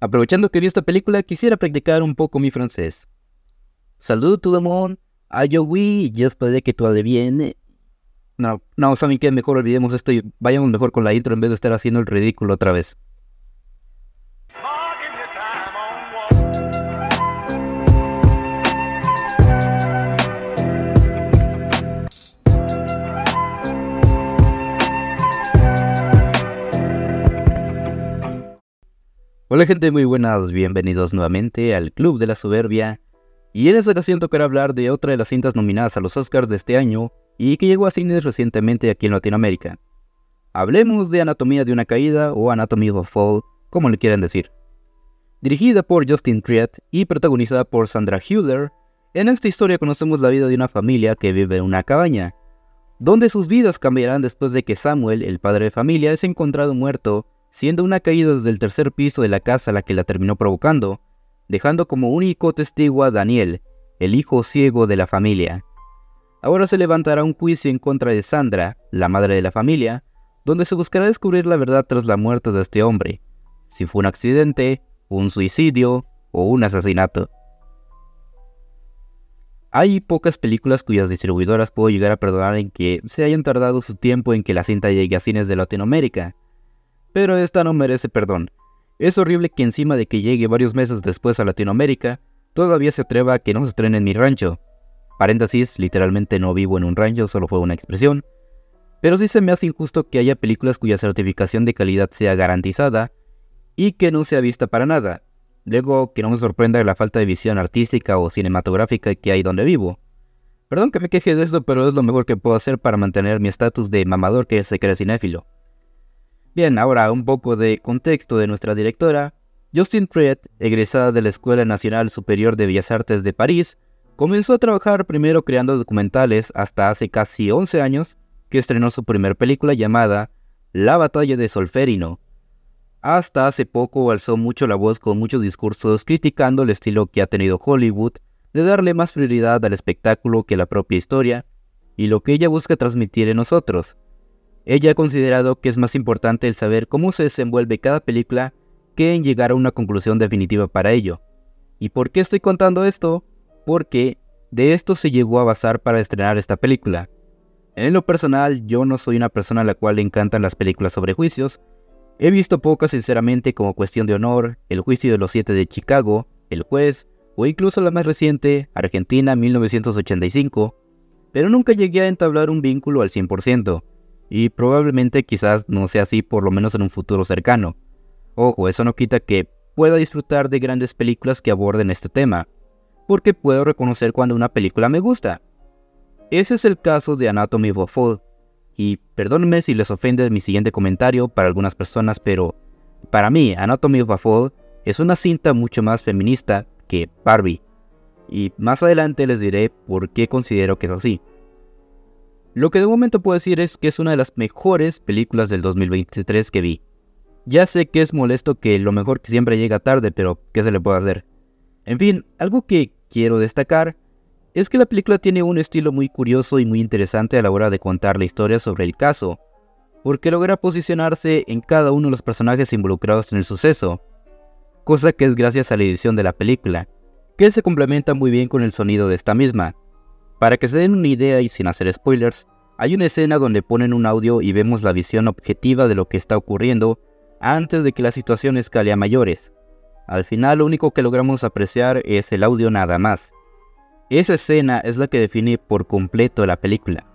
Aprovechando que vi esta película, quisiera practicar un poco mi francés. Salut tout le monde. Ah, oui, j'espère que todo bien. No, no, ¿saben qué? Mejor olvidemos esto y vayamos mejor con la intro en vez de estar haciendo el ridículo otra vez. Hola gente muy buenas, bienvenidos nuevamente al Club de la Soberbia. Y en esta ocasión tocará hablar de otra de las cintas nominadas a los Oscars de este año y que llegó a cines recientemente aquí en Latinoamérica. Hablemos de Anatomía de una Caída o Anatomy of a Fall, como le quieran decir. Dirigida por Justin Triet y protagonizada por Sandra Hüller, en esta historia conocemos la vida de una familia que vive en una cabaña, donde sus vidas cambiarán después de que Samuel, el padre de familia, es encontrado muerto siendo una caída desde el tercer piso de la casa la que la terminó provocando, dejando como único testigo a Daniel, el hijo ciego de la familia. Ahora se levantará un juicio en contra de Sandra, la madre de la familia, donde se buscará descubrir la verdad tras la muerte de este hombre, si fue un accidente, un suicidio o un asesinato. Hay pocas películas cuyas distribuidoras puedo llegar a perdonar en que se hayan tardado su tiempo en que la cinta llegue a cines de Latinoamérica, pero esta no merece perdón. Es horrible que encima de que llegue varios meses después a Latinoamérica, todavía se atreva a que no se estrene en mi rancho. Paréntesis, literalmente no vivo en un rancho, solo fue una expresión. Pero sí se me hace injusto que haya películas cuya certificación de calidad sea garantizada y que no sea vista para nada. Luego, que no me sorprenda la falta de visión artística o cinematográfica que hay donde vivo. Perdón que me queje de esto, pero es lo mejor que puedo hacer para mantener mi estatus de mamador que se cree cinéfilo. Bien, ahora un poco de contexto de nuestra directora. Justin Triet, egresada de la Escuela Nacional Superior de Bellas Artes de París, comenzó a trabajar primero creando documentales hasta hace casi 11 años que estrenó su primera película llamada La Batalla de Solferino. Hasta hace poco alzó mucho la voz con muchos discursos criticando el estilo que ha tenido Hollywood de darle más prioridad al espectáculo que la propia historia y lo que ella busca transmitir en nosotros, ella ha considerado que es más importante el saber cómo se desenvuelve cada película que en llegar a una conclusión definitiva para ello. ¿Y por qué estoy contando esto? Porque de esto se llegó a basar para estrenar esta película. En lo personal, yo no soy una persona a la cual le encantan las películas sobre juicios. He visto pocas sinceramente como Cuestión de Honor, El Juicio de los Siete de Chicago, El Juez, o incluso la más reciente, Argentina 1985, pero nunca llegué a entablar un vínculo al 100% y probablemente quizás no sea así por lo menos en un futuro cercano. Ojo, eso no quita que pueda disfrutar de grandes películas que aborden este tema, porque puedo reconocer cuando una película me gusta. Ese es el caso de Anatomy of a Fall, y perdónenme si les ofende mi siguiente comentario para algunas personas, pero para mí Anatomy of a Fall es una cinta mucho más feminista que Barbie, y más adelante les diré por qué considero que es así. Lo que de momento puedo decir es que es una de las mejores películas del 2023 que vi. Ya sé que es molesto que lo mejor que siempre llega tarde, pero ¿qué se le puede hacer? En fin, algo que quiero destacar es que la película tiene un estilo muy curioso y muy interesante a la hora de contar la historia sobre el caso, porque logra posicionarse en cada uno de los personajes involucrados en el suceso, cosa que es gracias a la edición de la película, que se complementa muy bien con el sonido de esta misma. Para que se den una idea y sin hacer spoilers, hay una escena donde ponen un audio y vemos la visión objetiva de lo que está ocurriendo antes de que la situación escale a mayores. Al final lo único que logramos apreciar es el audio nada más. Esa escena es la que define por completo la película.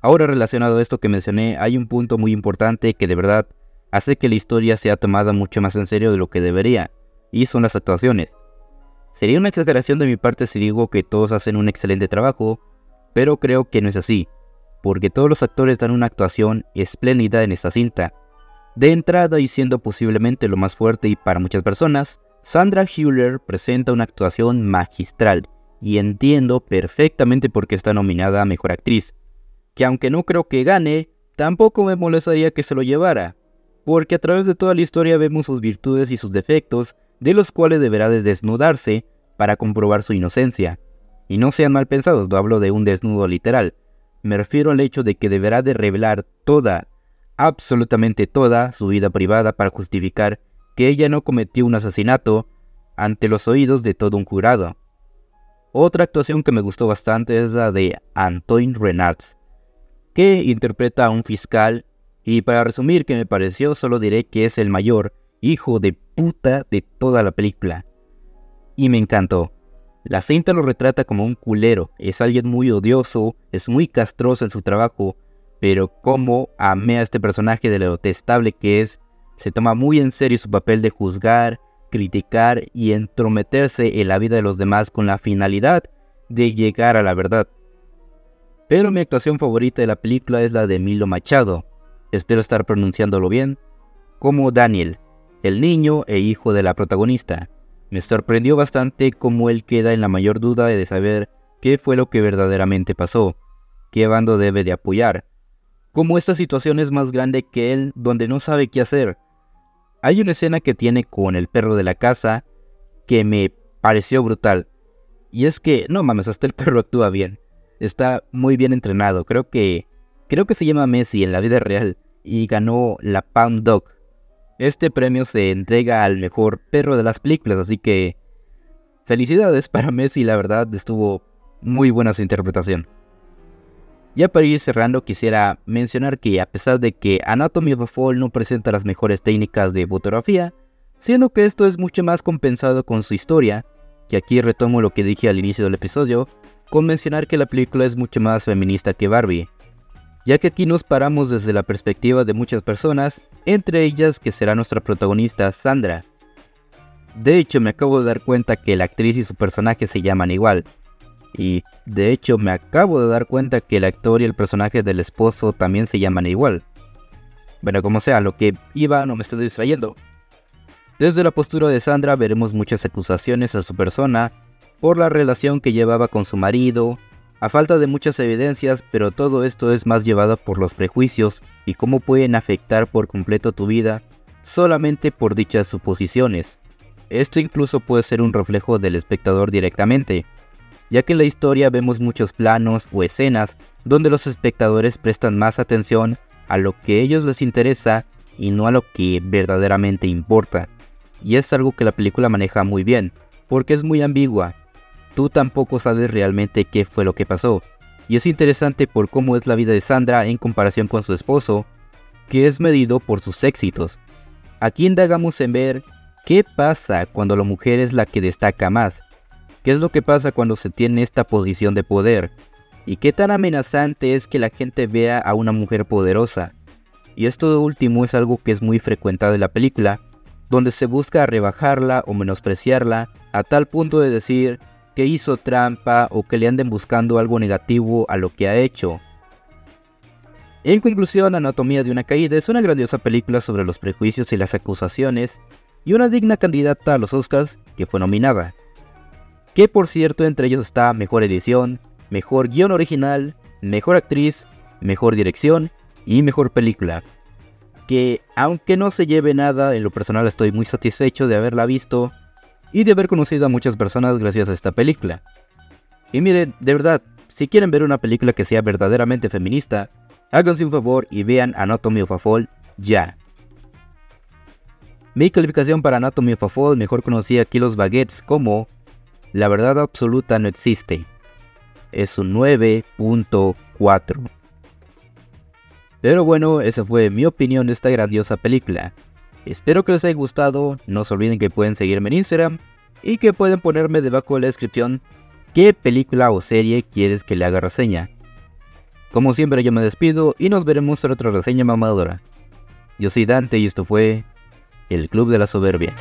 Ahora relacionado a esto que mencioné, hay un punto muy importante que de verdad hace que la historia sea tomada mucho más en serio de lo que debería, y son las actuaciones. Sería una exageración de mi parte si digo que todos hacen un excelente trabajo, pero creo que no es así, porque todos los actores dan una actuación espléndida en esta cinta. De entrada y siendo posiblemente lo más fuerte y para muchas personas, Sandra Hüller presenta una actuación magistral, y entiendo perfectamente por qué está nominada a Mejor Actriz, que aunque no creo que gane, tampoco me molestaría que se lo llevara, porque a través de toda la historia vemos sus virtudes y sus defectos, de los cuales deberá de desnudarse para comprobar su inocencia. Y no sean mal pensados, no hablo de un desnudo literal, me refiero al hecho de que deberá de revelar toda, absolutamente toda, su vida privada para justificar que ella no cometió un asesinato ante los oídos de todo un jurado. Otra actuación que me gustó bastante es la de Antoine Renards, que interpreta a un fiscal y para resumir que me pareció solo diré que es el mayor hijo de puta de toda la película. Y me encantó. La cinta lo retrata como un culero, es alguien muy odioso, es muy castroso en su trabajo, pero como amé a este personaje de lo detestable que es, se toma muy en serio su papel de juzgar, criticar y entrometerse en la vida de los demás con la finalidad de llegar a la verdad. Pero mi actuación favorita de la película es la de Milo Machado, espero estar pronunciándolo bien, como Daniel, el niño e hijo de la protagonista. Me sorprendió bastante cómo él queda en la mayor duda de saber qué fue lo que verdaderamente pasó, qué bando debe de apoyar, cómo esta situación es más grande que él donde no sabe qué hacer. Hay una escena que tiene con el perro de la casa que me pareció brutal. Y es que, no mames, hasta el perro actúa bien. Está muy bien entrenado. Creo que creo que se llama Messi en la vida real y ganó la Pound Dog. Este premio se entrega al mejor perro de las películas, así que felicidades para Messi, la verdad estuvo muy buena su interpretación. Ya para ir cerrando quisiera mencionar que a pesar de que Anatomy of a Fall no presenta las mejores técnicas de fotografía, siendo que esto es mucho más compensado con su historia, que aquí retomo lo que dije al inicio del episodio, con mencionar que la película es mucho más feminista que Barbie, ya que aquí nos paramos desde la perspectiva de muchas personas, entre ellas que será nuestra protagonista Sandra. De hecho, me acabo de dar cuenta que la actriz y su personaje se llaman igual, y de hecho me acabo de dar cuenta que el actor y el personaje del esposo también se llaman igual. Bueno, como sea, lo que iba no me está distrayendo. Desde la postura de Sandra veremos muchas acusaciones a su persona por la relación que llevaba con su marido, a falta de muchas evidencias, pero todo esto es más llevado por los prejuicios y cómo pueden afectar por completo tu vida solamente por dichas suposiciones. Esto incluso puede ser un reflejo del espectador directamente, ya que en la historia vemos muchos planos o escenas donde los espectadores prestan más atención a lo que a ellos les interesa y no a lo que verdaderamente importa. Y es algo que la película maneja muy bien, porque es muy ambigua. Tú tampoco sabes realmente qué fue lo que pasó. Y es interesante por cómo es la vida de Sandra en comparación con su esposo, que es medido por sus éxitos. Aquí indagamos en ver qué pasa cuando la mujer es la que destaca más, ¿Qué es lo que pasa cuando se tiene esta posición de poder? ¿Y qué tan amenazante es que la gente vea a una mujer poderosa? Y esto último es algo que es muy frecuentado en la película, donde se busca rebajarla o menospreciarla a tal punto de decir que hizo trampa o que le anden buscando algo negativo a lo que ha hecho. En conclusión, Anatomía de una caída es una grandiosa película sobre los prejuicios y las acusaciones y una digna candidata a los Oscars que fue nominada que por cierto entre ellos está mejor edición, mejor guion original, mejor actriz, mejor dirección y mejor película. Que aunque no se lleve nada, en lo personal estoy muy satisfecho de haberla visto y de haber conocido a muchas personas gracias a esta película. Y miren, de verdad, si quieren ver una película que sea verdaderamente feminista, háganse un favor y vean Anatomy of a Fall ya. Mi calificación para Anatomy of a Fall, mejor conocida aquí los baguettes como la verdad absoluta no existe. Es un 9.4. Pero bueno, esa fue mi opinión de esta grandiosa película. Espero que les haya gustado, no se olviden que pueden seguirme en Instagram y que pueden ponerme debajo de la descripción qué película o serie quieres que le haga reseña. Como siempre yo me despido y nos veremos en otra reseña mamadora. Yo soy Dante y esto fue El Club de la Soberbia.